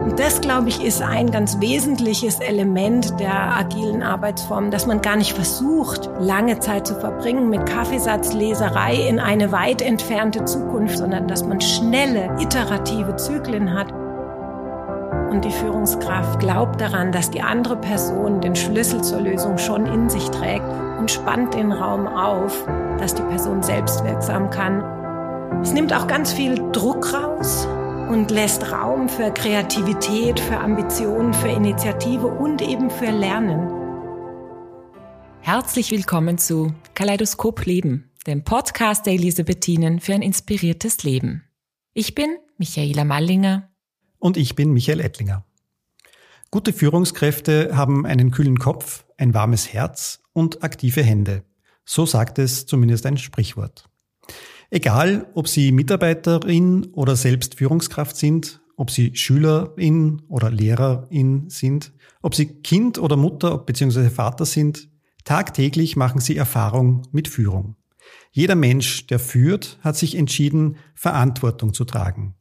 Und das, glaube ich, ist ein ganz wesentliches Element der agilen Arbeitsform, dass man gar nicht versucht, lange Zeit zu verbringen mit Kaffeesatzleserei in eine weit entfernte Zukunft, sondern dass man schnelle, iterative Zyklen hat. Und die Führungskraft glaubt daran, dass die andere Person den Schlüssel zur Lösung schon in sich trägt und spannt den Raum auf, dass die Person selbstwirksam kann. Es nimmt auch ganz viel Druck raus und lässt Raum für Kreativität, für Ambition, für Initiative und eben für Lernen. Herzlich willkommen zu Kaleidoskop Leben, dem Podcast der Elisabethinen für ein inspiriertes Leben. Ich bin Michaela Mallinger. Und ich bin Michael Ettlinger. Gute Führungskräfte haben einen kühlen Kopf, ein warmes Herz und aktive Hände. So sagt es zumindest ein Sprichwort. Egal, ob Sie Mitarbeiterin oder selbst Führungskraft sind, ob Sie Schülerin oder Lehrerin sind, ob Sie Kind oder Mutter bzw. Vater sind, tagtäglich machen Sie Erfahrung mit Führung. Jeder Mensch, der führt, hat sich entschieden, Verantwortung zu tragen.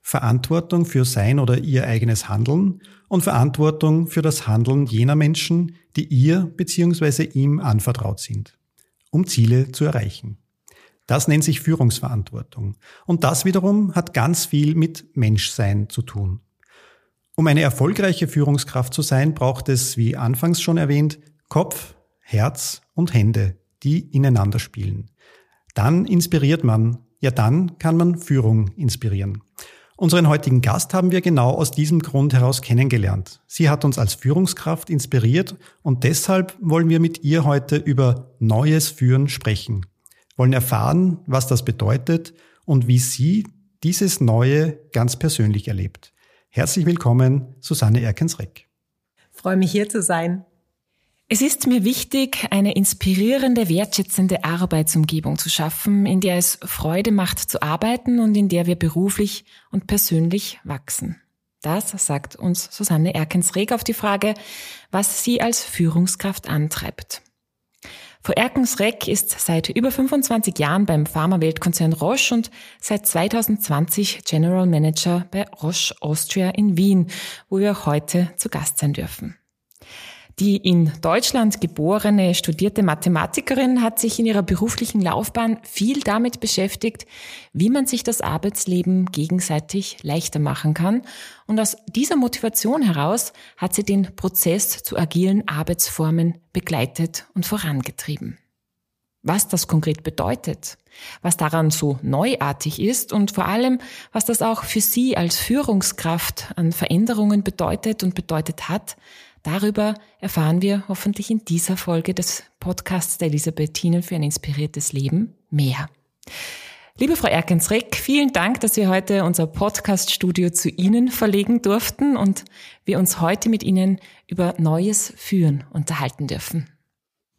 Verantwortung für sein oder ihr eigenes Handeln und Verantwortung für das Handeln jener Menschen, die ihr bzw. ihm anvertraut sind, um Ziele zu erreichen. Das nennt sich Führungsverantwortung. Und das wiederum hat ganz viel mit Menschsein zu tun. Um eine erfolgreiche Führungskraft zu sein, braucht es, wie anfangs schon erwähnt, Kopf, Herz und Hände, die ineinander spielen. Dann inspiriert man, ja dann kann man Führung inspirieren. Unseren heutigen Gast haben wir genau aus diesem Grund heraus kennengelernt. Sie hat uns als Führungskraft inspiriert und deshalb wollen wir mit ihr heute über neues Führen sprechen wollen erfahren, was das bedeutet und wie sie dieses Neue ganz persönlich erlebt. Herzlich willkommen, Susanne Erkens-Reck. Freue mich hier zu sein. Es ist mir wichtig, eine inspirierende, wertschätzende Arbeitsumgebung zu schaffen, in der es Freude macht zu arbeiten und in der wir beruflich und persönlich wachsen. Das sagt uns Susanne Erkens-Reg auf die Frage, was sie als Führungskraft antreibt. Frau Erkens-Reck ist seit über 25 Jahren beim Pharma-Weltkonzern Roche und seit 2020 General Manager bei Roche Austria in Wien, wo wir heute zu Gast sein dürfen. Die in Deutschland geborene, studierte Mathematikerin hat sich in ihrer beruflichen Laufbahn viel damit beschäftigt, wie man sich das Arbeitsleben gegenseitig leichter machen kann. Und aus dieser Motivation heraus hat sie den Prozess zu agilen Arbeitsformen begleitet und vorangetrieben. Was das konkret bedeutet, was daran so neuartig ist und vor allem, was das auch für Sie als Führungskraft an Veränderungen bedeutet und bedeutet hat, Darüber erfahren wir hoffentlich in dieser Folge des Podcasts der Elisabethinen für ein inspiriertes Leben mehr. Liebe Frau Erkensreck, vielen Dank, dass wir heute unser Podcast-Studio zu Ihnen verlegen durften und wir uns heute mit Ihnen über Neues Führen unterhalten dürfen.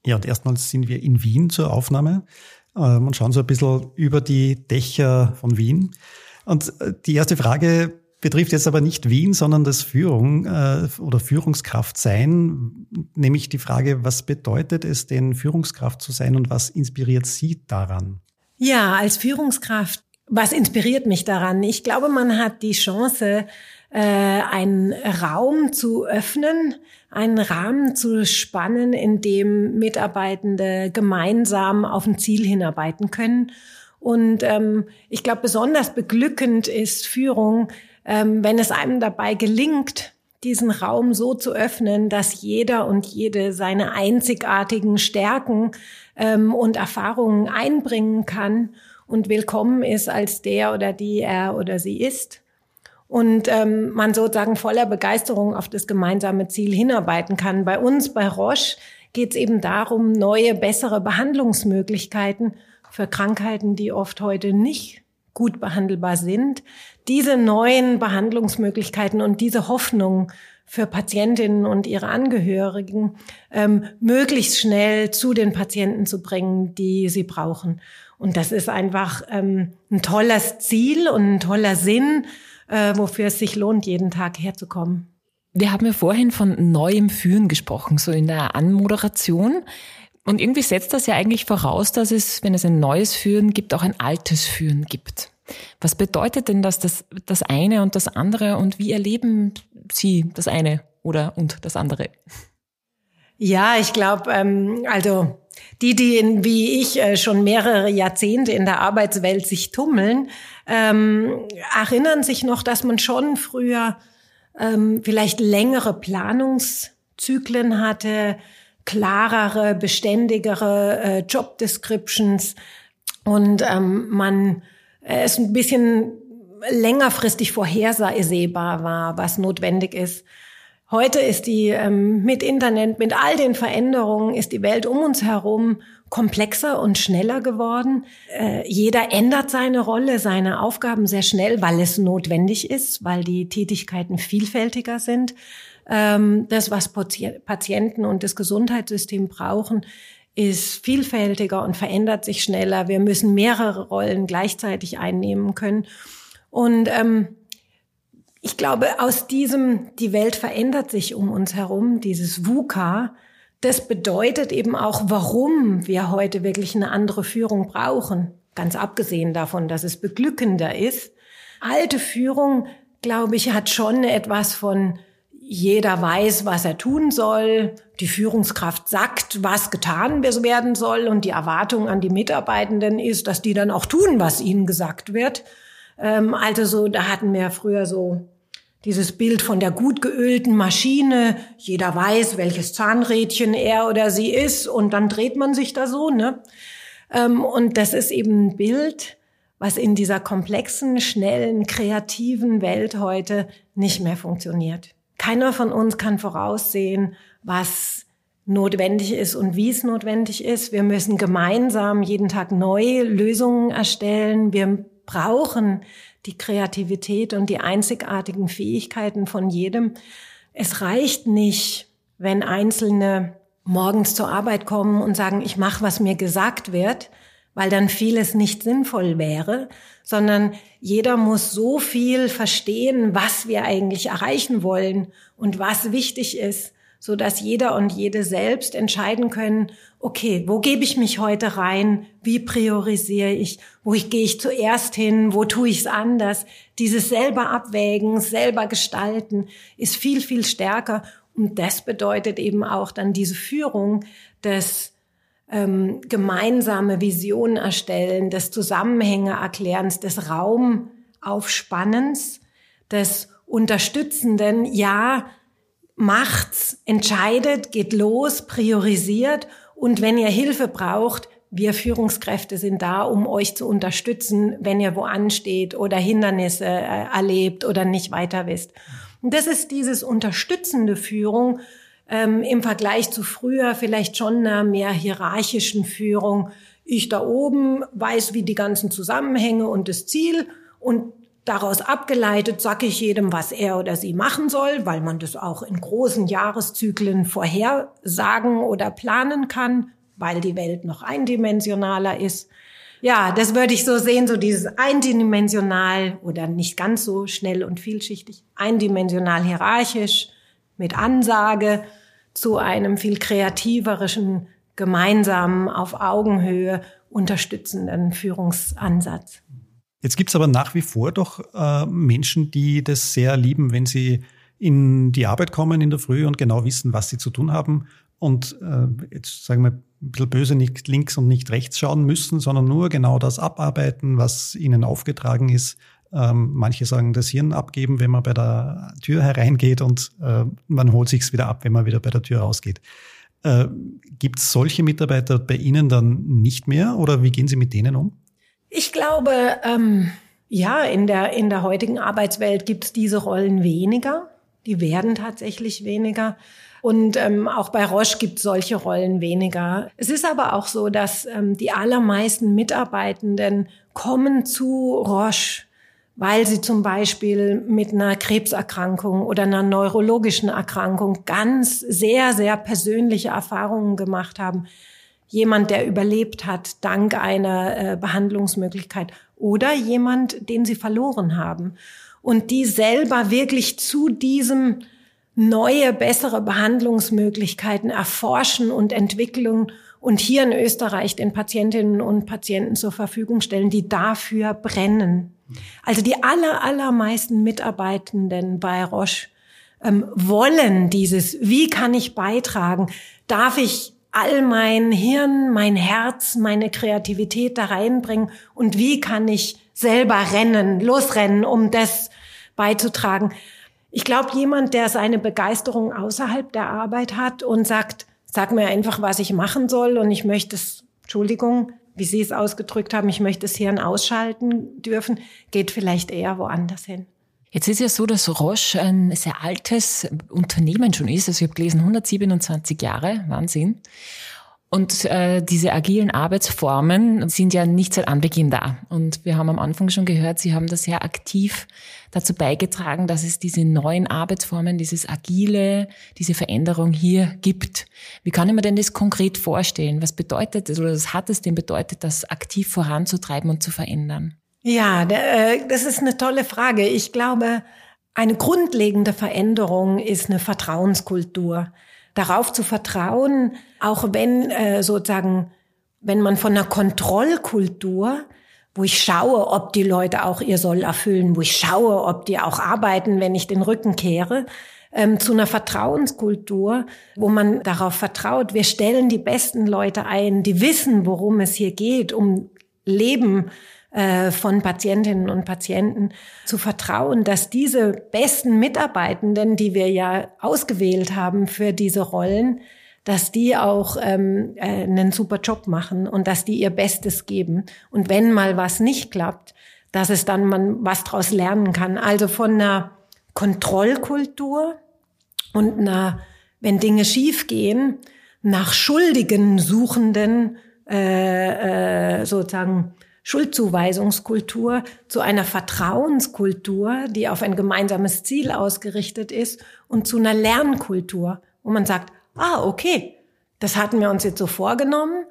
Ja, und erstmals sind wir in Wien zur Aufnahme ähm, und schauen so ein bisschen über die Dächer von Wien. Und äh, die erste Frage betrifft jetzt aber nicht Wien, sondern das Führung äh, oder Führungskraft sein, nämlich die Frage, was bedeutet es denn, Führungskraft zu sein und was inspiriert Sie daran? Ja, als Führungskraft, was inspiriert mich daran? Ich glaube, man hat die Chance, äh, einen Raum zu öffnen, einen Rahmen zu spannen, in dem Mitarbeitende gemeinsam auf ein Ziel hinarbeiten können. Und ähm, ich glaube, besonders beglückend ist Führung, ähm, wenn es einem dabei gelingt, diesen Raum so zu öffnen, dass jeder und jede seine einzigartigen Stärken ähm, und Erfahrungen einbringen kann und willkommen ist als der oder die er oder sie ist. Und ähm, man sozusagen voller Begeisterung auf das gemeinsame Ziel hinarbeiten kann. Bei uns, bei Roche, geht es eben darum, neue, bessere Behandlungsmöglichkeiten für Krankheiten, die oft heute nicht gut behandelbar sind, diese neuen Behandlungsmöglichkeiten und diese Hoffnung für Patientinnen und ihre Angehörigen ähm, möglichst schnell zu den Patienten zu bringen, die sie brauchen. Und das ist einfach ähm, ein tolles Ziel und ein toller Sinn, äh, wofür es sich lohnt, jeden Tag herzukommen. Wir haben ja vorhin von neuem Führen gesprochen, so in der Anmoderation. Und irgendwie setzt das ja eigentlich voraus, dass es, wenn es ein neues Führen gibt, auch ein altes Führen gibt. Was bedeutet denn das, das, das eine und das andere und wie erleben Sie das eine oder und das andere? Ja, ich glaube, ähm, also die, die in, wie ich äh, schon mehrere Jahrzehnte in der Arbeitswelt sich tummeln, ähm, erinnern sich noch, dass man schon früher ähm, vielleicht längere Planungszyklen hatte, klarere, beständigere äh, Job Descriptions und ähm, man es ein bisschen längerfristig vorhersehbar war, was notwendig ist. Heute ist die ähm, mit Internet, mit all den Veränderungen, ist die Welt um uns herum komplexer und schneller geworden. Äh, jeder ändert seine Rolle, seine Aufgaben sehr schnell, weil es notwendig ist, weil die Tätigkeiten vielfältiger sind. Ähm, das, was Patienten und das Gesundheitssystem brauchen, ist vielfältiger und verändert sich schneller. Wir müssen mehrere Rollen gleichzeitig einnehmen können. Und ähm, ich glaube, aus diesem, die Welt verändert sich um uns herum, dieses VUCA, das bedeutet eben auch, warum wir heute wirklich eine andere Führung brauchen. Ganz abgesehen davon, dass es beglückender ist. Alte Führung, glaube ich, hat schon etwas von jeder weiß, was er tun soll. Die Führungskraft sagt, was getan werden soll. Und die Erwartung an die Mitarbeitenden ist, dass die dann auch tun, was ihnen gesagt wird. Ähm, also so, da hatten wir früher so dieses Bild von der gut geölten Maschine. Jeder weiß, welches Zahnrädchen er oder sie ist und dann dreht man sich da so, ne? Ähm, und das ist eben ein Bild, was in dieser komplexen, schnellen, kreativen Welt heute nicht mehr funktioniert. Keiner von uns kann voraussehen, was notwendig ist und wie es notwendig ist. Wir müssen gemeinsam jeden Tag neue Lösungen erstellen. Wir brauchen die Kreativität und die einzigartigen Fähigkeiten von jedem. Es reicht nicht, wenn Einzelne morgens zur Arbeit kommen und sagen, ich mache, was mir gesagt wird, weil dann vieles nicht sinnvoll wäre, sondern jeder muss so viel verstehen, was wir eigentlich erreichen wollen und was wichtig ist, so dass jeder und jede selbst entscheiden können, okay, wo gebe ich mich heute rein? Wie priorisiere ich? Wo gehe ich zuerst hin? Wo tue ich es anders? Dieses selber abwägen, selber gestalten ist viel, viel stärker. Und das bedeutet eben auch dann diese Führung des ähm, gemeinsame Visionen erstellen, des Zusammenhänge erklärens, des Raumaufspannens, des Unterstützenden, ja, macht's, entscheidet, geht los, priorisiert und wenn ihr Hilfe braucht, wir Führungskräfte sind da, um euch zu unterstützen, wenn ihr wo ansteht oder Hindernisse äh, erlebt oder nicht weiter wisst. Und das ist dieses unterstützende Führung ähm, im Vergleich zu früher vielleicht schon einer mehr hierarchischen Führung. Ich da oben weiß, wie die ganzen Zusammenhänge und das Ziel und Daraus abgeleitet sage ich jedem, was er oder sie machen soll, weil man das auch in großen Jahreszyklen vorhersagen oder planen kann, weil die Welt noch eindimensionaler ist. Ja, das würde ich so sehen, so dieses eindimensional oder nicht ganz so schnell und vielschichtig, eindimensional hierarchisch mit Ansage zu einem viel kreativerischen, gemeinsamen, auf Augenhöhe unterstützenden Führungsansatz. Jetzt gibt's aber nach wie vor doch äh, Menschen, die das sehr lieben, wenn sie in die Arbeit kommen in der Früh und genau wissen, was sie zu tun haben und äh, jetzt sagen wir ein bisschen böse nicht links und nicht rechts schauen müssen, sondern nur genau das abarbeiten, was ihnen aufgetragen ist. Ähm, manche sagen, das Hirn abgeben, wenn man bei der Tür hereingeht und äh, man holt sich's wieder ab, wenn man wieder bei der Tür rausgeht. Äh, Gibt es solche Mitarbeiter bei Ihnen dann nicht mehr oder wie gehen Sie mit denen um? Ich glaube, ähm, ja, in der, in der heutigen Arbeitswelt gibt es diese Rollen weniger. Die werden tatsächlich weniger. Und ähm, auch bei Roche gibt es solche Rollen weniger. Es ist aber auch so, dass ähm, die allermeisten Mitarbeitenden kommen zu Roche, weil sie zum Beispiel mit einer Krebserkrankung oder einer neurologischen Erkrankung ganz sehr, sehr persönliche Erfahrungen gemacht haben jemand, der überlebt hat dank einer äh, Behandlungsmöglichkeit oder jemand, den sie verloren haben. Und die selber wirklich zu diesem neue, bessere Behandlungsmöglichkeiten erforschen und entwickeln und hier in Österreich den Patientinnen und Patienten zur Verfügung stellen, die dafür brennen. Also die aller, allermeisten Mitarbeitenden bei Roche ähm, wollen dieses, wie kann ich beitragen? Darf ich all mein Hirn, mein Herz, meine Kreativität da reinbringen und wie kann ich selber rennen, losrennen, um das beizutragen. Ich glaube, jemand, der seine Begeisterung außerhalb der Arbeit hat und sagt, sag mir einfach, was ich machen soll und ich möchte es, Entschuldigung, wie Sie es ausgedrückt haben, ich möchte das Hirn ausschalten dürfen, geht vielleicht eher woanders hin. Jetzt ist ja so, dass Roche ein sehr altes Unternehmen schon ist. Also ich habe gelesen, 127 Jahre, Wahnsinn. Und äh, diese agilen Arbeitsformen sind ja nicht seit Anbeginn da. Und wir haben am Anfang schon gehört, Sie haben da sehr aktiv dazu beigetragen, dass es diese neuen Arbeitsformen, dieses agile, diese Veränderung hier gibt. Wie kann ich mir denn das konkret vorstellen? Was bedeutet es oder was hat es denn bedeutet, das aktiv voranzutreiben und zu verändern? Ja, äh, das ist eine tolle Frage. Ich glaube, eine grundlegende Veränderung ist eine Vertrauenskultur. Darauf zu vertrauen, auch wenn äh, sozusagen, wenn man von einer Kontrollkultur, wo ich schaue, ob die Leute auch ihr Soll erfüllen, wo ich schaue, ob die auch arbeiten, wenn ich den Rücken kehre, ähm, zu einer Vertrauenskultur, wo man darauf vertraut, wir stellen die besten Leute ein, die wissen, worum es hier geht, um Leben äh, von Patientinnen und Patienten zu vertrauen, dass diese besten Mitarbeitenden, die wir ja ausgewählt haben für diese Rollen, dass die auch ähm, äh, einen super Job machen und dass die ihr Bestes geben. Und wenn mal was nicht klappt, dass es dann man was daraus lernen kann. Also von einer Kontrollkultur und einer, wenn Dinge schiefgehen, nach Schuldigen suchenden äh, äh, sozusagen Schuldzuweisungskultur zu einer Vertrauenskultur, die auf ein gemeinsames Ziel ausgerichtet ist und zu einer Lernkultur, wo man sagt, ah, okay, das hatten wir uns jetzt so vorgenommen,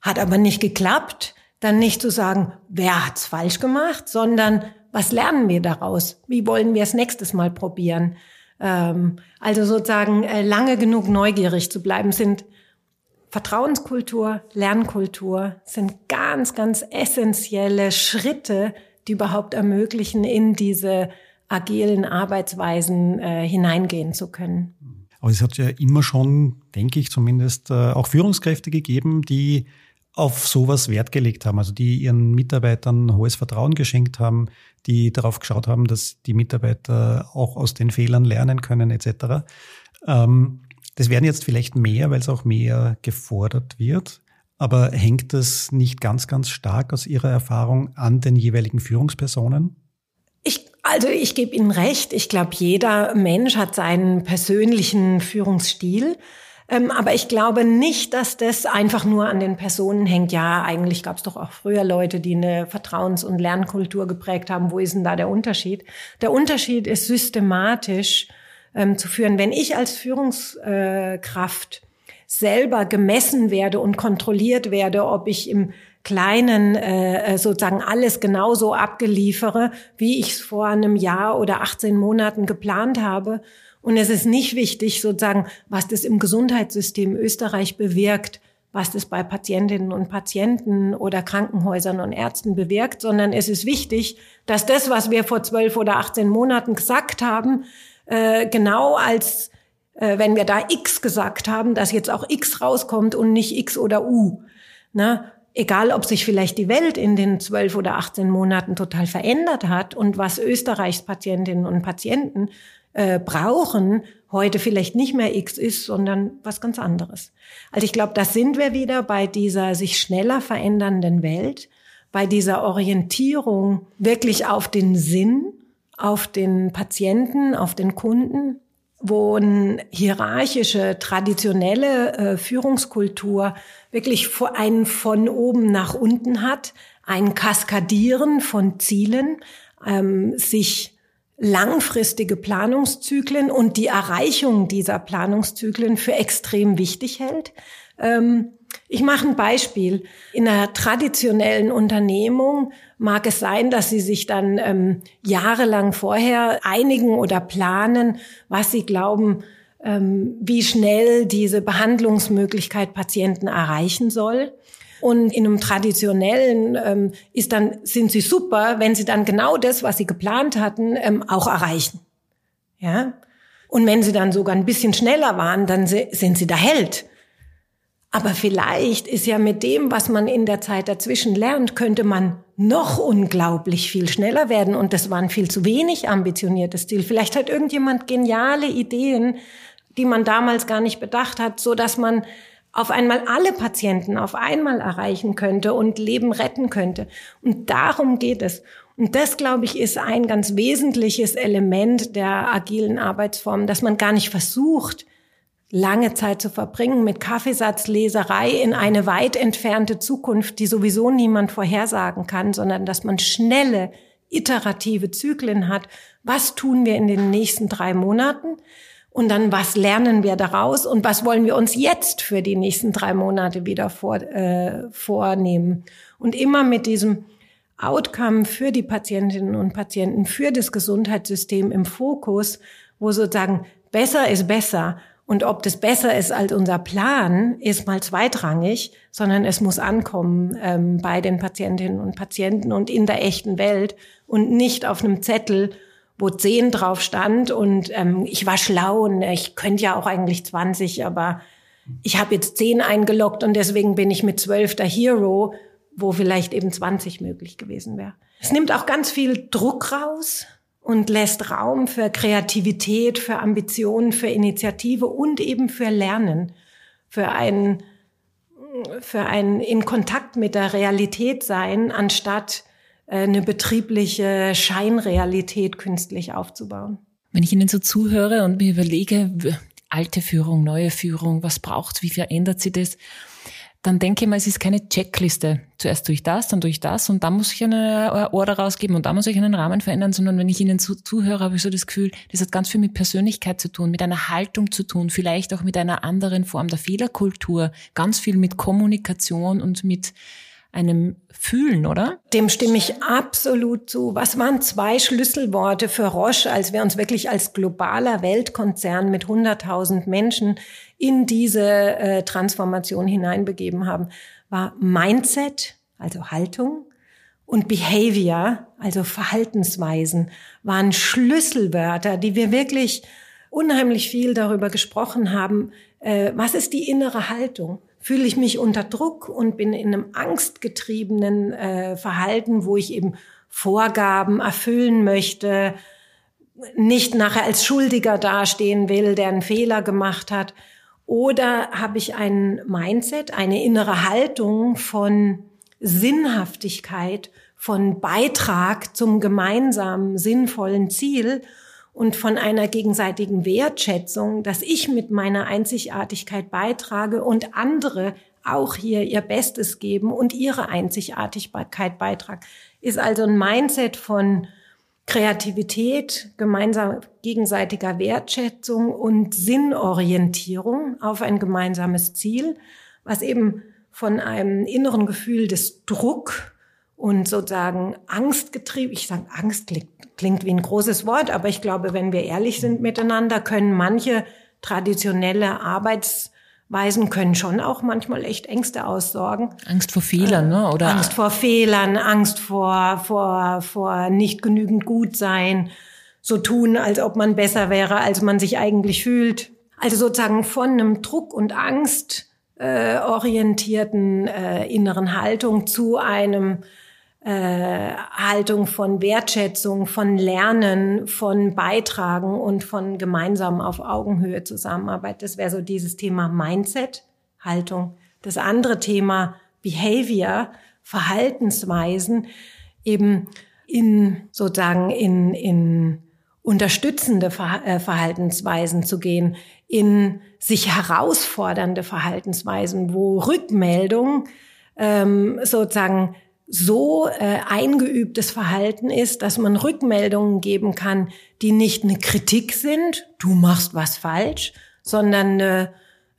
hat aber nicht geklappt, dann nicht zu sagen, wer hat's falsch gemacht, sondern was lernen wir daraus? Wie wollen wir es nächstes Mal probieren? Ähm, also sozusagen äh, lange genug neugierig zu bleiben, sind Vertrauenskultur, Lernkultur sind ganz, ganz essentielle Schritte, die überhaupt ermöglichen, in diese agilen Arbeitsweisen äh, hineingehen zu können. Aber es hat ja immer schon, denke ich zumindest, äh, auch Führungskräfte gegeben, die auf sowas Wert gelegt haben, also die ihren Mitarbeitern hohes Vertrauen geschenkt haben, die darauf geschaut haben, dass die Mitarbeiter auch aus den Fehlern lernen können etc. Ähm, das werden jetzt vielleicht mehr, weil es auch mehr gefordert wird. Aber hängt das nicht ganz, ganz stark aus Ihrer Erfahrung an den jeweiligen Führungspersonen? Ich, also ich gebe Ihnen recht. Ich glaube, jeder Mensch hat seinen persönlichen Führungsstil. Ähm, aber ich glaube nicht, dass das einfach nur an den Personen hängt. Ja, eigentlich gab es doch auch früher Leute, die eine Vertrauens- und Lernkultur geprägt haben. Wo ist denn da der Unterschied? Der Unterschied ist systematisch ähm, zu führen. Wenn ich als Führungskraft selber gemessen werde und kontrolliert werde, ob ich im Kleinen äh, sozusagen alles genauso abgeliefere, wie ich es vor einem Jahr oder 18 Monaten geplant habe. Und es ist nicht wichtig, sozusagen, was das im Gesundheitssystem Österreich bewirkt, was das bei Patientinnen und Patienten oder Krankenhäusern und Ärzten bewirkt, sondern es ist wichtig, dass das, was wir vor zwölf oder 18 Monaten gesagt haben, äh, genau als äh, wenn wir da X gesagt haben, dass jetzt auch X rauskommt und nicht X oder U. Ne? Egal, ob sich vielleicht die Welt in den zwölf oder 18 Monaten total verändert hat und was Österreichs Patientinnen und Patienten äh, brauchen, heute vielleicht nicht mehr X ist, sondern was ganz anderes. Also ich glaube, da sind wir wieder bei dieser sich schneller verändernden Welt, bei dieser Orientierung wirklich auf den Sinn auf den Patienten, auf den Kunden, wo eine hierarchische, traditionelle äh, Führungskultur wirklich einen von oben nach unten hat, ein Kaskadieren von Zielen, ähm, sich langfristige Planungszyklen und die Erreichung dieser Planungszyklen für extrem wichtig hält. Ähm, ich mache ein Beispiel. In einer traditionellen Unternehmung mag es sein, dass sie sich dann ähm, jahrelang vorher einigen oder planen, was sie glauben, ähm, wie schnell diese Behandlungsmöglichkeit Patienten erreichen soll. Und in einem traditionellen ähm, ist dann, sind sie super, wenn sie dann genau das, was sie geplant hatten, ähm, auch erreichen. Ja. Und wenn sie dann sogar ein bisschen schneller waren, dann sind sie der Held. Aber vielleicht ist ja mit dem, was man in der Zeit dazwischen lernt, könnte man noch unglaublich viel schneller werden. Und das war ein viel zu wenig ambitioniertes Ziel. Vielleicht hat irgendjemand geniale Ideen, die man damals gar nicht bedacht hat, so dass man auf einmal alle Patienten auf einmal erreichen könnte und Leben retten könnte. Und darum geht es. Und das, glaube ich, ist ein ganz wesentliches Element der agilen Arbeitsform, dass man gar nicht versucht, lange Zeit zu verbringen mit Kaffeesatzleserei in eine weit entfernte Zukunft, die sowieso niemand vorhersagen kann, sondern dass man schnelle, iterative Zyklen hat. Was tun wir in den nächsten drei Monaten? Und dann, was lernen wir daraus? Und was wollen wir uns jetzt für die nächsten drei Monate wieder vor, äh, vornehmen? Und immer mit diesem Outcome für die Patientinnen und Patienten, für das Gesundheitssystem im Fokus, wo sozusagen besser ist besser und ob das besser ist als unser Plan, ist mal zweitrangig, sondern es muss ankommen ähm, bei den Patientinnen und Patienten und in der echten Welt und nicht auf einem Zettel, wo zehn drauf stand und ähm, ich war schlau und ich könnte ja auch eigentlich 20, aber ich habe jetzt zehn eingeloggt und deswegen bin ich mit zwölf der Hero, wo vielleicht eben 20 möglich gewesen wäre. Es nimmt auch ganz viel Druck raus und lässt Raum für Kreativität, für Ambitionen, für Initiative und eben für Lernen, für ein, für ein in Kontakt mit der Realität sein, anstatt äh, eine betriebliche Scheinrealität künstlich aufzubauen. Wenn ich Ihnen so zuhöre und mir überlege, alte Führung, neue Führung, was braucht, wie verändert sie das? Dann denke ich mal, es ist keine Checkliste. Zuerst tue ich das, dann tue ich das und dann muss ich eine Order rausgeben und dann muss ich einen Rahmen verändern, sondern wenn ich Ihnen zu, zuhöre, habe ich so das Gefühl, das hat ganz viel mit Persönlichkeit zu tun, mit einer Haltung zu tun, vielleicht auch mit einer anderen Form der Fehlerkultur, ganz viel mit Kommunikation und mit einem Fühlen, oder? Dem stimme ich absolut zu. Was waren zwei Schlüsselworte für Roche, als wir uns wirklich als globaler Weltkonzern mit 100.000 Menschen in diese äh, Transformation hineinbegeben haben? War Mindset, also Haltung, und Behavior, also Verhaltensweisen, waren Schlüsselwörter, die wir wirklich unheimlich viel darüber gesprochen haben. Äh, was ist die innere Haltung? fühle ich mich unter Druck und bin in einem angstgetriebenen äh, Verhalten, wo ich eben Vorgaben erfüllen möchte, nicht nachher als Schuldiger dastehen will, der einen Fehler gemacht hat. Oder habe ich ein Mindset, eine innere Haltung von Sinnhaftigkeit, von Beitrag zum gemeinsamen sinnvollen Ziel und von einer gegenseitigen Wertschätzung, dass ich mit meiner Einzigartigkeit beitrage und andere auch hier ihr Bestes geben und ihre Einzigartigkeit beitragen, ist also ein Mindset von Kreativität, gemeinsam gegenseitiger Wertschätzung und Sinnorientierung auf ein gemeinsames Ziel, was eben von einem inneren Gefühl des Druck und sozusagen angstgetrieben, ich sage Angst klingt, klingt wie ein großes Wort, aber ich glaube, wenn wir ehrlich sind miteinander, können manche traditionelle Arbeitsweisen können schon auch manchmal echt Ängste aussorgen. Angst vor Fehlern, ne? Oder Angst vor Fehlern, Angst vor vor vor nicht genügend gut sein, so tun, als ob man besser wäre, als man sich eigentlich fühlt. Also sozusagen von einem Druck und Angst äh, orientierten äh, inneren Haltung zu einem äh, Haltung von Wertschätzung, von Lernen, von Beitragen und von gemeinsam auf Augenhöhe Zusammenarbeit. Das wäre so dieses Thema Mindset, Haltung. Das andere Thema Behavior, Verhaltensweisen, eben in sozusagen in, in unterstützende äh, Verhaltensweisen zu gehen, in sich herausfordernde Verhaltensweisen, wo Rückmeldung ähm, sozusagen so äh, eingeübtes Verhalten ist, dass man Rückmeldungen geben kann, die nicht eine Kritik sind, du machst was falsch, sondern eine,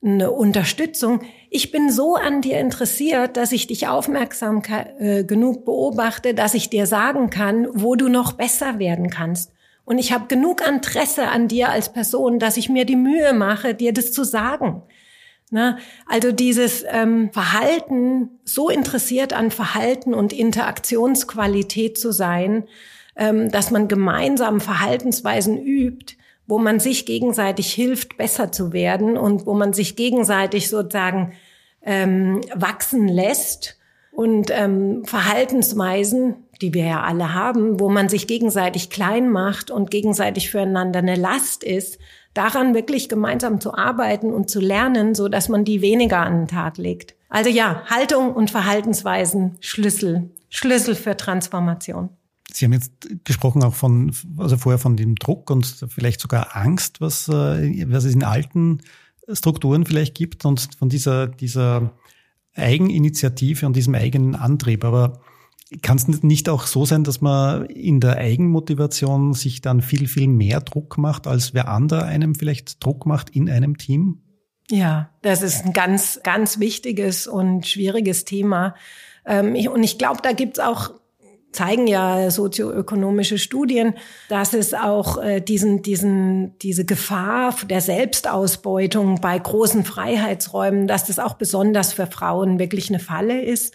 eine Unterstützung. Ich bin so an dir interessiert, dass ich dich aufmerksam äh, genug beobachte, dass ich dir sagen kann, wo du noch besser werden kannst. Und ich habe genug Interesse an dir als Person, dass ich mir die Mühe mache, dir das zu sagen. Ne? Also dieses ähm, Verhalten, so interessiert an Verhalten und Interaktionsqualität zu sein, ähm, dass man gemeinsam Verhaltensweisen übt, wo man sich gegenseitig hilft, besser zu werden und wo man sich gegenseitig sozusagen ähm, wachsen lässt und ähm, Verhaltensweisen, die wir ja alle haben, wo man sich gegenseitig klein macht und gegenseitig füreinander eine Last ist, daran wirklich gemeinsam zu arbeiten und zu lernen, so dass man die weniger an den Tag legt. Also ja, Haltung und Verhaltensweisen Schlüssel, Schlüssel für Transformation. Sie haben jetzt gesprochen auch von, also vorher von dem Druck und vielleicht sogar Angst, was, äh, was es in alten Strukturen vielleicht gibt und von dieser, dieser Eigeninitiative und diesem eigenen Antrieb. Aber kann es nicht auch so sein, dass man in der Eigenmotivation sich dann viel, viel mehr Druck macht, als wer andere einem vielleicht Druck macht in einem Team? Ja, das ist ein ganz, ganz wichtiges und schwieriges Thema. Ähm, und ich glaube, da gibt's auch zeigen ja sozioökonomische Studien, dass es auch äh, diesen, diesen, diese Gefahr der Selbstausbeutung bei großen Freiheitsräumen, dass das auch besonders für Frauen wirklich eine Falle ist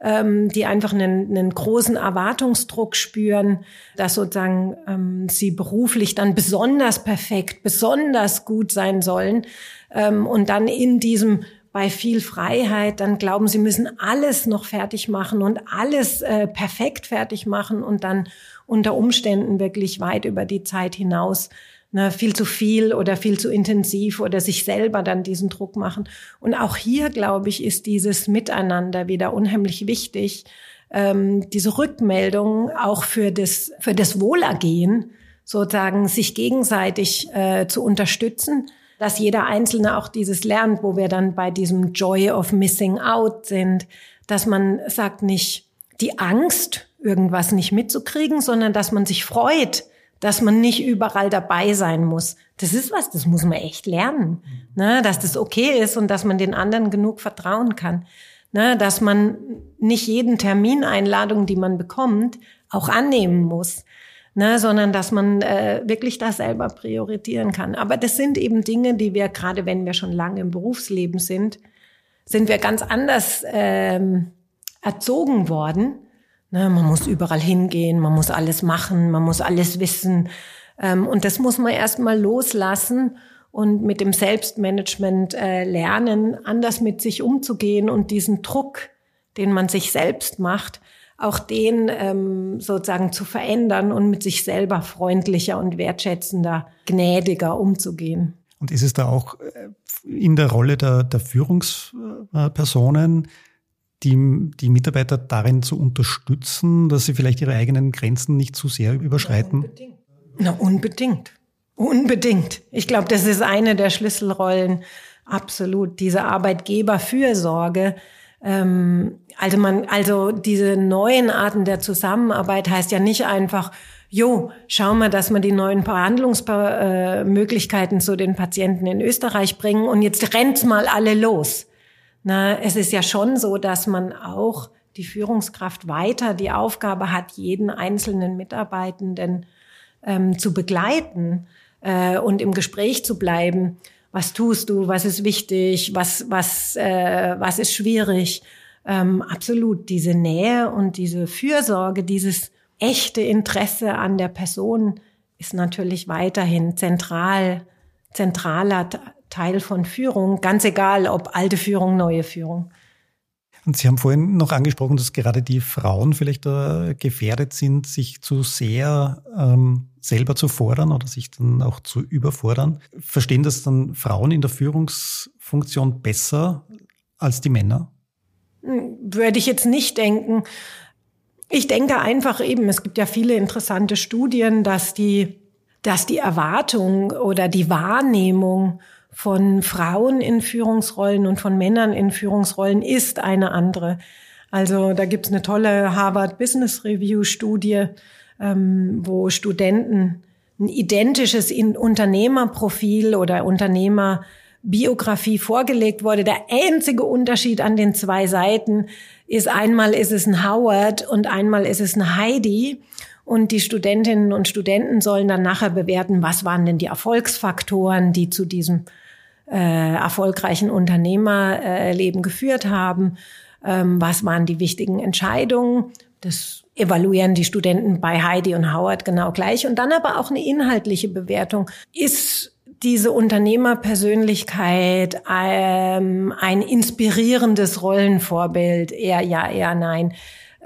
ähm, die einfach einen, einen großen Erwartungsdruck spüren, dass sozusagen ähm, sie beruflich dann besonders perfekt, besonders gut sein sollen ähm, und dann in diesem bei viel Freiheit, dann glauben sie müssen alles noch fertig machen und alles äh, perfekt fertig machen und dann unter Umständen wirklich weit über die Zeit hinaus ne, viel zu viel oder viel zu intensiv oder sich selber dann diesen Druck machen. Und auch hier, glaube ich, ist dieses Miteinander wieder unheimlich wichtig, ähm, diese Rückmeldung auch für das, für das Wohlergehen sozusagen sich gegenseitig äh, zu unterstützen, dass jeder Einzelne auch dieses lernt, wo wir dann bei diesem Joy of Missing Out sind, dass man sagt nicht die Angst, irgendwas nicht mitzukriegen, sondern dass man sich freut, dass man nicht überall dabei sein muss. Das ist was, das muss man echt lernen, ne? dass das okay ist und dass man den anderen genug vertrauen kann, ne? dass man nicht jeden Termineinladung, die man bekommt, auch annehmen muss, ne? sondern dass man äh, wirklich das selber priorisieren kann. Aber das sind eben Dinge, die wir gerade, wenn wir schon lange im Berufsleben sind, sind wir ganz anders ähm, erzogen worden Ne, man muss überall hingehen, man muss alles machen, man muss alles wissen. Ähm, und das muss man erstmal loslassen und mit dem Selbstmanagement äh, lernen, anders mit sich umzugehen und diesen Druck, den man sich selbst macht, auch den ähm, sozusagen zu verändern und mit sich selber freundlicher und wertschätzender, gnädiger umzugehen. Und ist es da auch äh, in der Rolle der, der Führungspersonen die, die Mitarbeiter darin zu unterstützen, dass sie vielleicht ihre eigenen Grenzen nicht zu sehr überschreiten? Na, unbedingt. Unbedingt. Ich glaube, das ist eine der Schlüsselrollen. Absolut. Diese Arbeitgeberfürsorge. Ähm, also man, also diese neuen Arten der Zusammenarbeit heißt ja nicht einfach, jo, schau mal, dass wir die neuen Verhandlungsmöglichkeiten zu den Patienten in Österreich bringen und jetzt rennt's mal alle los. Na, es ist ja schon so, dass man auch die Führungskraft weiter die Aufgabe hat, jeden einzelnen Mitarbeitenden ähm, zu begleiten äh, und im Gespräch zu bleiben. Was tust du? Was ist wichtig? Was, was, äh, was ist schwierig? Ähm, absolut diese Nähe und diese Fürsorge, dieses echte Interesse an der Person ist natürlich weiterhin zentral, zentraler Teil von Führung, ganz egal, ob alte Führung, neue Führung. Und Sie haben vorhin noch angesprochen, dass gerade die Frauen vielleicht äh, gefährdet sind, sich zu sehr ähm, selber zu fordern oder sich dann auch zu überfordern. Verstehen das dann Frauen in der Führungsfunktion besser als die Männer? Hm, würde ich jetzt nicht denken. Ich denke einfach eben, es gibt ja viele interessante Studien, dass die, dass die Erwartung oder die Wahrnehmung von Frauen in Führungsrollen und von Männern in Führungsrollen ist eine andere. Also da gibt's eine tolle Harvard Business Review Studie, ähm, wo Studenten ein identisches Unternehmerprofil oder Unternehmerbiografie vorgelegt wurde. Der einzige Unterschied an den zwei Seiten ist einmal ist es ein Howard und einmal ist es ein Heidi. Und die Studentinnen und Studenten sollen dann nachher bewerten, was waren denn die Erfolgsfaktoren, die zu diesem äh, erfolgreichen Unternehmerleben geführt haben. Ähm, was waren die wichtigen Entscheidungen? Das evaluieren die Studenten bei Heidi und Howard genau gleich. Und dann aber auch eine inhaltliche Bewertung. Ist diese Unternehmerpersönlichkeit ähm, ein inspirierendes Rollenvorbild? Eher ja, eher nein.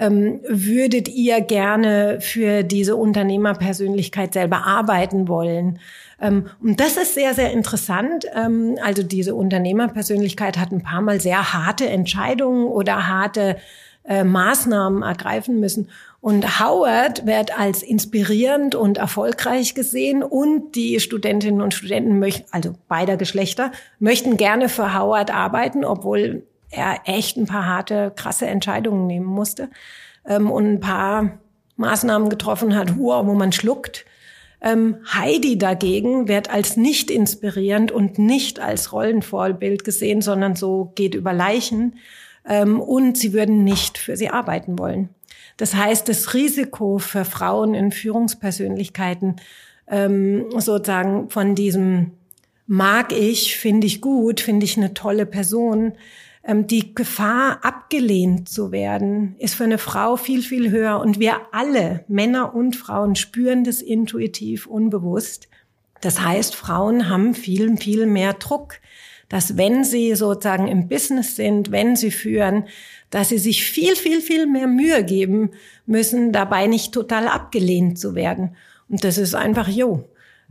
Ähm, würdet ihr gerne für diese Unternehmerpersönlichkeit selber arbeiten wollen? Ähm, und das ist sehr, sehr interessant. Ähm, also diese Unternehmerpersönlichkeit hat ein paar Mal sehr harte Entscheidungen oder harte äh, Maßnahmen ergreifen müssen. Und Howard wird als inspirierend und erfolgreich gesehen und die Studentinnen und Studenten möchten, also beider Geschlechter, möchten gerne für Howard arbeiten, obwohl er echt ein paar harte, krasse Entscheidungen nehmen musste ähm, und ein paar Maßnahmen getroffen hat, wo man schluckt. Ähm, Heidi dagegen wird als nicht inspirierend und nicht als Rollenvorbild gesehen, sondern so geht über Leichen. Ähm, und sie würden nicht für sie arbeiten wollen. Das heißt, das Risiko für Frauen in Führungspersönlichkeiten ähm, sozusagen von diesem mag ich, finde ich gut, finde ich eine tolle Person, die Gefahr, abgelehnt zu werden, ist für eine Frau viel, viel höher. Und wir alle, Männer und Frauen, spüren das intuitiv, unbewusst. Das heißt, Frauen haben viel, viel mehr Druck, dass wenn sie sozusagen im Business sind, wenn sie führen, dass sie sich viel, viel, viel mehr Mühe geben müssen, dabei nicht total abgelehnt zu werden. Und das ist einfach, jo,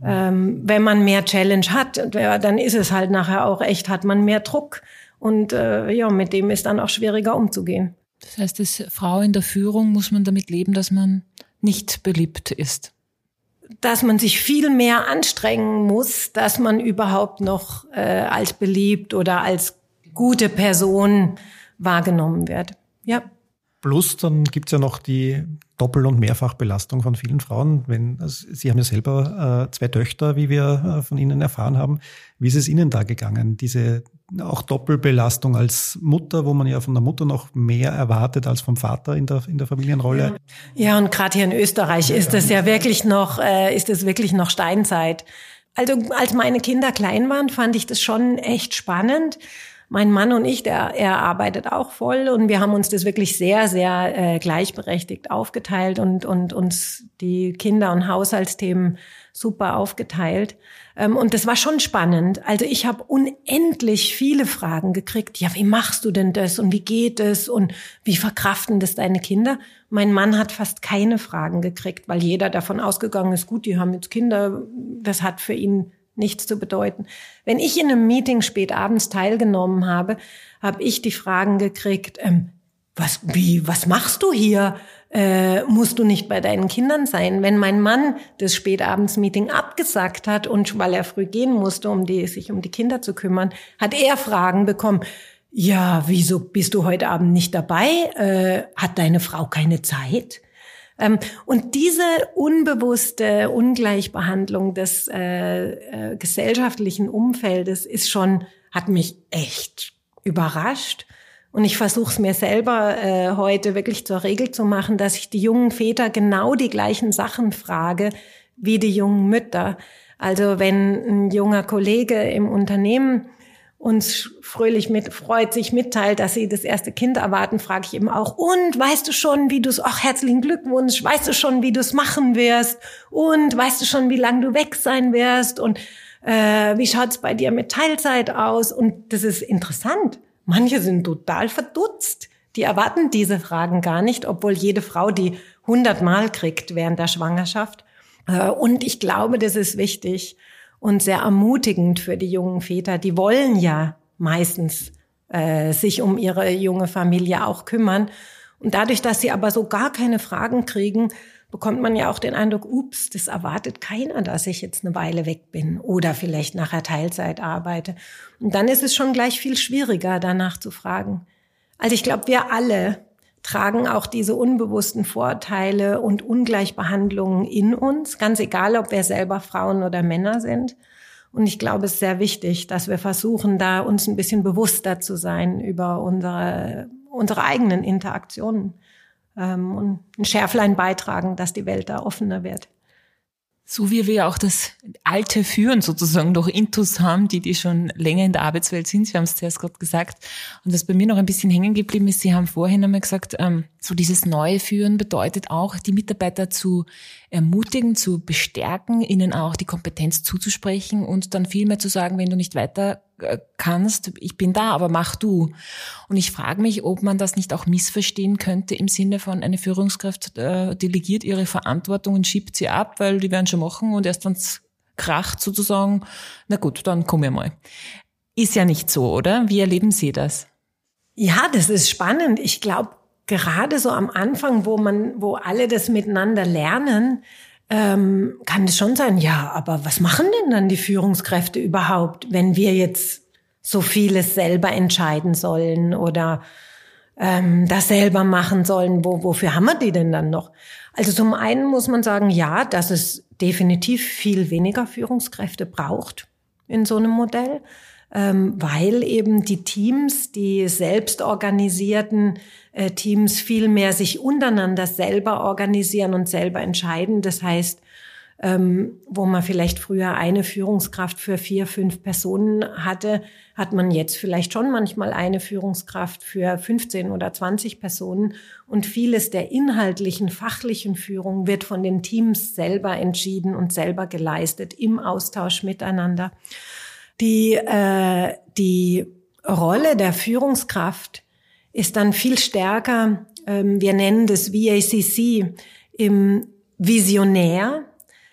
ähm, wenn man mehr Challenge hat, dann ist es halt nachher auch echt, hat man mehr Druck. Und äh, ja, mit dem ist dann auch schwieriger umzugehen. Das heißt, als Frau in der Führung muss man damit leben, dass man nicht beliebt ist. Dass man sich viel mehr anstrengen muss, dass man überhaupt noch äh, als beliebt oder als gute Person wahrgenommen wird. Ja. Plus, dann gibt's ja noch die Doppel- und Mehrfachbelastung von vielen Frauen. Wenn, also Sie haben ja selber äh, zwei Töchter, wie wir äh, von Ihnen erfahren haben. Wie ist es Ihnen da gegangen? Diese auch Doppelbelastung als Mutter, wo man ja von der Mutter noch mehr erwartet als vom Vater in der, in der Familienrolle. Ja, und gerade hier in Österreich ist das ja wirklich noch, äh, ist es wirklich noch Steinzeit. Also als meine Kinder klein waren, fand ich das schon echt spannend mein Mann und ich, der, er arbeitet auch voll und wir haben uns das wirklich sehr, sehr äh, gleichberechtigt aufgeteilt und, und uns die Kinder- und Haushaltsthemen super aufgeteilt. Ähm, und das war schon spannend. Also ich habe unendlich viele Fragen gekriegt. Ja, wie machst du denn das und wie geht es und wie verkraften das deine Kinder? Mein Mann hat fast keine Fragen gekriegt, weil jeder davon ausgegangen ist, gut, die haben jetzt Kinder, das hat für ihn nichts zu bedeuten. Wenn ich in einem Meeting spät abends teilgenommen habe, habe ich die Fragen gekriegt, ähm, was, wie, was machst du hier? Äh, musst du nicht bei deinen Kindern sein? Wenn mein Mann das Spätabendsmeeting abgesagt hat und weil er früh gehen musste, um die, sich um die Kinder zu kümmern, hat er Fragen bekommen. Ja, wieso bist du heute Abend nicht dabei? Äh, hat deine Frau keine Zeit? Ähm, und diese unbewusste Ungleichbehandlung des äh, äh, gesellschaftlichen Umfeldes ist schon, hat mich echt überrascht. Und ich versuche es mir selber äh, heute wirklich zur Regel zu machen, dass ich die jungen Väter genau die gleichen Sachen frage wie die jungen Mütter. Also wenn ein junger Kollege im Unternehmen uns fröhlich mit, freut, sich mitteilt, dass sie das erste Kind erwarten, frage ich eben auch, und weißt du schon, wie du es, ach, herzlichen Glückwunsch, weißt du schon, wie du es machen wirst? Und weißt du schon, wie lange du weg sein wirst? Und äh, wie schaut's bei dir mit Teilzeit aus? Und das ist interessant. Manche sind total verdutzt. Die erwarten diese Fragen gar nicht, obwohl jede Frau die hundertmal kriegt während der Schwangerschaft. Äh, und ich glaube, das ist wichtig und sehr ermutigend für die jungen Väter. Die wollen ja meistens äh, sich um ihre junge Familie auch kümmern. Und dadurch, dass sie aber so gar keine Fragen kriegen, bekommt man ja auch den Eindruck, ups, das erwartet keiner, dass ich jetzt eine Weile weg bin oder vielleicht nachher Teilzeit arbeite. Und dann ist es schon gleich viel schwieriger, danach zu fragen. Also ich glaube, wir alle tragen auch diese unbewussten Vorteile und Ungleichbehandlungen in uns, ganz egal, ob wir selber Frauen oder Männer sind. Und ich glaube, es ist sehr wichtig, dass wir versuchen, da uns ein bisschen bewusster zu sein über unsere, unsere eigenen Interaktionen ähm, und ein Schärflein beitragen, dass die Welt da offener wird. So wie wir auch das alte Führen sozusagen noch Intus haben, die die schon länger in der Arbeitswelt sind. Sie haben es zuerst gerade gesagt. Und was bei mir noch ein bisschen hängen geblieben ist, Sie haben vorhin einmal gesagt, ähm, so dieses neue Führen bedeutet auch, die Mitarbeiter zu ermutigen, zu bestärken, ihnen auch die Kompetenz zuzusprechen und dann viel mehr zu sagen, wenn du nicht weiter äh, kannst, ich bin da, aber mach du. Und ich frage mich, ob man das nicht auch missverstehen könnte im Sinne von eine Führungskraft äh, delegiert ihre Verantwortung und schiebt sie ab, weil die werden schon machen und erst wenn's kracht sozusagen, na gut, dann komm ich mal. Ist ja nicht so, oder? Wie erleben Sie das? Ja, das ist spannend. Ich glaube, gerade so am Anfang, wo man, wo alle das miteinander lernen, ähm, kann es schon sein, ja, aber was machen denn dann die Führungskräfte überhaupt, wenn wir jetzt so vieles selber entscheiden sollen oder ähm, das selber machen sollen? Wo, wofür haben wir die denn dann noch? Also zum einen muss man sagen, ja, dass es definitiv viel weniger Führungskräfte braucht in so einem Modell, weil eben die Teams, die selbstorganisierten äh, Teams viel mehr sich untereinander selber organisieren und selber entscheiden. Das heißt, ähm, wo man vielleicht früher eine Führungskraft für vier, fünf Personen hatte, hat man jetzt vielleicht schon manchmal eine Führungskraft für 15 oder 20 Personen. Und vieles der inhaltlichen, fachlichen Führung wird von den Teams selber entschieden und selber geleistet im Austausch miteinander. Die, äh, die Rolle der Führungskraft ist dann viel stärker, ähm, wir nennen das VACC, im Visionär,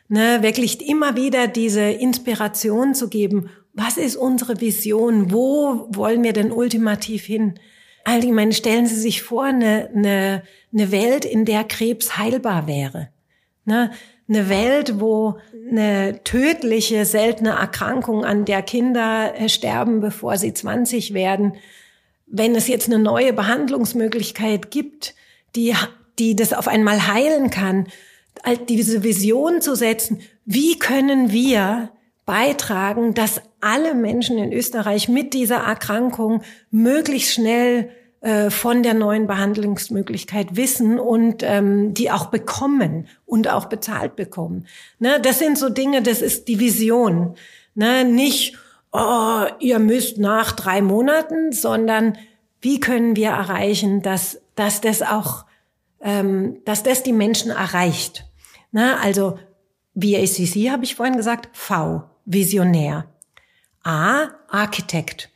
ne, wirklich immer wieder diese Inspiration zu geben, was ist unsere Vision, wo wollen wir denn ultimativ hin? Allgemein stellen Sie sich vor, eine, eine, eine Welt, in der Krebs heilbar wäre. Ne? Eine Welt, wo eine tödliche, seltene Erkrankung, an der Kinder äh, sterben, bevor sie 20 werden, wenn es jetzt eine neue Behandlungsmöglichkeit gibt, die, die das auf einmal heilen kann, diese Vision zu setzen, wie können wir beitragen, dass alle Menschen in Österreich mit dieser Erkrankung möglichst schnell von der neuen Behandlungsmöglichkeit wissen und ähm, die auch bekommen und auch bezahlt bekommen. Ne, das sind so Dinge, das ist die Vision. Ne, nicht, oh, ihr müsst nach drei Monaten, sondern wie können wir erreichen, dass, dass das auch, ähm, dass das die Menschen erreicht. Na, also VACC habe ich vorhin gesagt, V, Visionär. A, Architekt.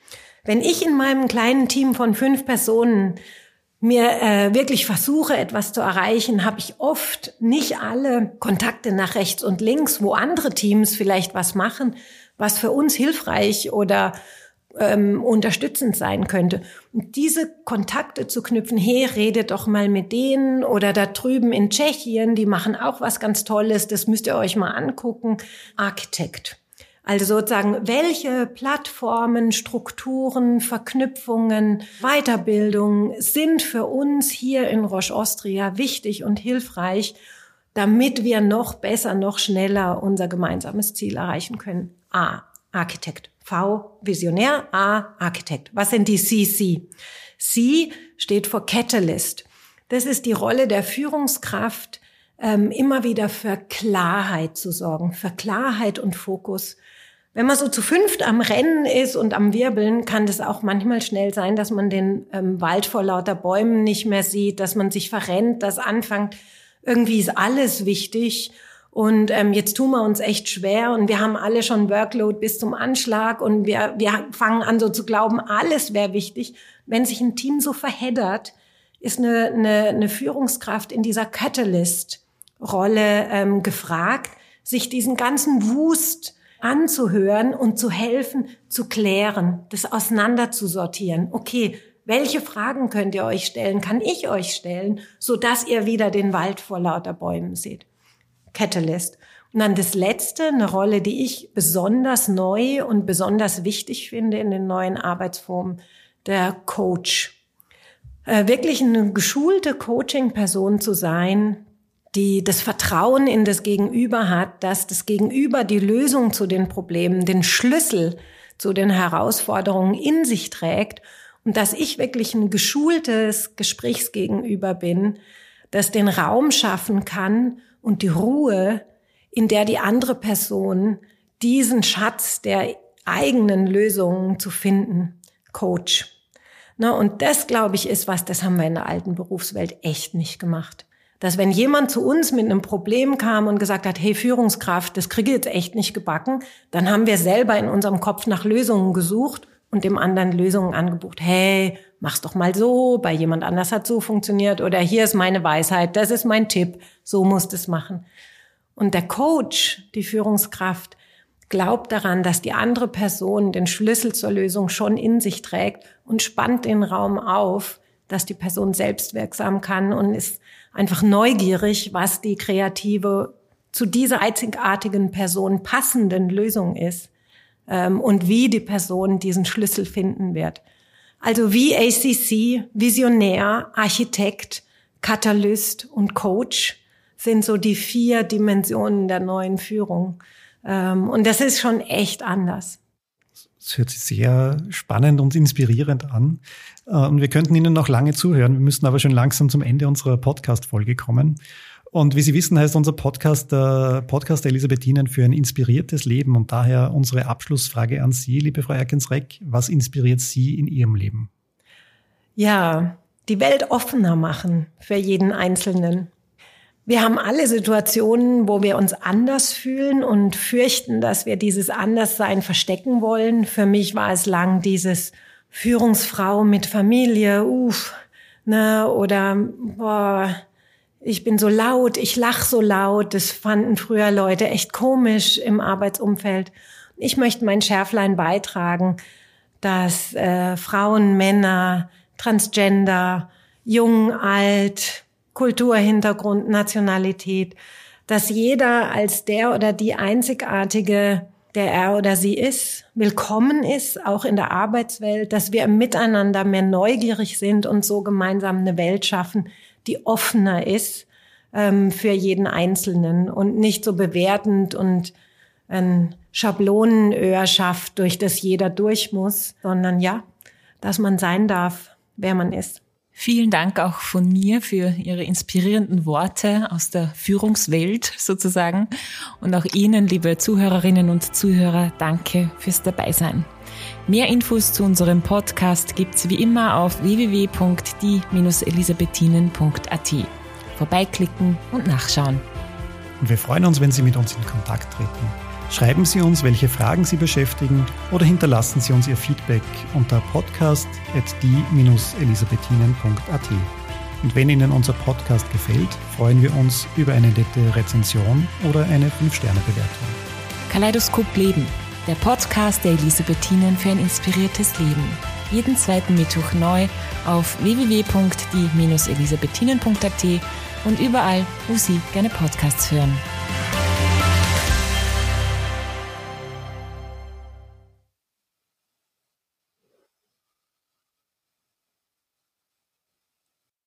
Wenn ich in meinem kleinen Team von fünf Personen mir äh, wirklich versuche, etwas zu erreichen, habe ich oft nicht alle Kontakte nach rechts und links, wo andere Teams vielleicht was machen, was für uns hilfreich oder ähm, unterstützend sein könnte. Und diese Kontakte zu knüpfen, hey, redet doch mal mit denen oder da drüben in Tschechien, die machen auch was ganz Tolles, das müsst ihr euch mal angucken. Architekt. Also sozusagen, welche Plattformen, Strukturen, Verknüpfungen, Weiterbildung sind für uns hier in Roche Austria wichtig und hilfreich, damit wir noch besser, noch schneller unser gemeinsames Ziel erreichen können? A. Architekt. V. Visionär. A. Architekt. Was sind die CC? C steht für Catalyst. Das ist die Rolle der Führungskraft, ähm, immer wieder für Klarheit zu sorgen, für Klarheit und Fokus wenn man so zu fünft am Rennen ist und am Wirbeln, kann das auch manchmal schnell sein, dass man den ähm, Wald vor lauter Bäumen nicht mehr sieht, dass man sich verrennt, dass anfängt, irgendwie ist alles wichtig. Und ähm, jetzt tun wir uns echt schwer und wir haben alle schon Workload bis zum Anschlag und wir, wir fangen an so zu glauben, alles wäre wichtig. Wenn sich ein Team so verheddert, ist eine, eine, eine Führungskraft in dieser Catalyst-Rolle ähm, gefragt, sich diesen ganzen Wust anzuhören und zu helfen, zu klären, das auseinander zu sortieren. Okay, welche Fragen könnt ihr euch stellen, kann ich euch stellen, so dass ihr wieder den Wald vor lauter Bäumen seht. Catalyst. Und dann das letzte, eine Rolle, die ich besonders neu und besonders wichtig finde in den neuen Arbeitsformen, der Coach. Äh, wirklich eine geschulte Coaching-Person zu sein, die das Vertrauen in das Gegenüber hat, dass das Gegenüber die Lösung zu den Problemen, den Schlüssel zu den Herausforderungen in sich trägt und dass ich wirklich ein geschultes Gesprächsgegenüber bin, das den Raum schaffen kann und die Ruhe, in der die andere Person diesen Schatz der eigenen Lösungen zu finden, Coach. Na, und das, glaube ich, ist was, das haben wir in der alten Berufswelt echt nicht gemacht. Dass wenn jemand zu uns mit einem Problem kam und gesagt hat, hey Führungskraft, das kriege ich jetzt echt nicht gebacken, dann haben wir selber in unserem Kopf nach Lösungen gesucht und dem anderen Lösungen angebucht. Hey, mach's doch mal so, bei jemand anders hat so funktioniert oder hier ist meine Weisheit, das ist mein Tipp, so musst es machen. Und der Coach, die Führungskraft, glaubt daran, dass die andere Person den Schlüssel zur Lösung schon in sich trägt und spannt den Raum auf, dass die Person selbst wirksam kann und ist einfach neugierig, was die kreative zu dieser einzigartigen Person passenden Lösung ist ähm, und wie die Person diesen Schlüssel finden wird. Also wie ACC, Visionär, Architekt, Katalyst und Coach sind so die vier Dimensionen der neuen Führung. Ähm, und das ist schon echt anders. Das hört sich sehr spannend und inspirierend an. Äh, und wir könnten Ihnen noch lange zuhören. Wir müssen aber schon langsam zum Ende unserer Podcast-Folge kommen. Und wie Sie wissen, heißt unser Podcast der Podcast der Elisabethinen für ein inspiriertes Leben. Und daher unsere Abschlussfrage an Sie, liebe Frau Erkensreck. Was inspiriert Sie in Ihrem Leben? Ja, die Welt offener machen für jeden Einzelnen. Wir haben alle Situationen, wo wir uns anders fühlen und fürchten, dass wir dieses Anderssein verstecken wollen. Für mich war es lang dieses Führungsfrau mit Familie, uff, ne, oder boah, ich bin so laut, ich lach so laut. Das fanden früher Leute echt komisch im Arbeitsumfeld. Ich möchte mein Schärflein beitragen, dass äh, Frauen, Männer, Transgender, jung, alt, Kulturhintergrund, Nationalität, dass jeder als der oder die einzigartige, der er oder sie ist, willkommen ist, auch in der Arbeitswelt, dass wir miteinander mehr neugierig sind und so gemeinsam eine Welt schaffen, die offener ist ähm, für jeden Einzelnen und nicht so bewertend und ein Schablonenöhr schafft, durch das jeder durch muss, sondern ja, dass man sein darf, wer man ist. Vielen Dank auch von mir für Ihre inspirierenden Worte aus der Führungswelt sozusagen. Und auch Ihnen, liebe Zuhörerinnen und Zuhörer, danke fürs Dabeisein. Mehr Infos zu unserem Podcast gibt's wie immer auf www.die-elisabethinen.at. Vorbeiklicken und nachschauen. Und wir freuen uns, wenn Sie mit uns in Kontakt treten. Schreiben Sie uns, welche Fragen Sie beschäftigen oder hinterlassen Sie uns Ihr Feedback unter podcast.die-elisabethinen.at. Und wenn Ihnen unser Podcast gefällt, freuen wir uns über eine nette Rezension oder eine 5-Sterne-Bewertung. Kaleidoskop Leben, der Podcast der Elisabethinen für ein inspiriertes Leben. Jeden zweiten Mittwoch neu auf www.die-elisabethinen.at und überall, wo Sie gerne Podcasts hören.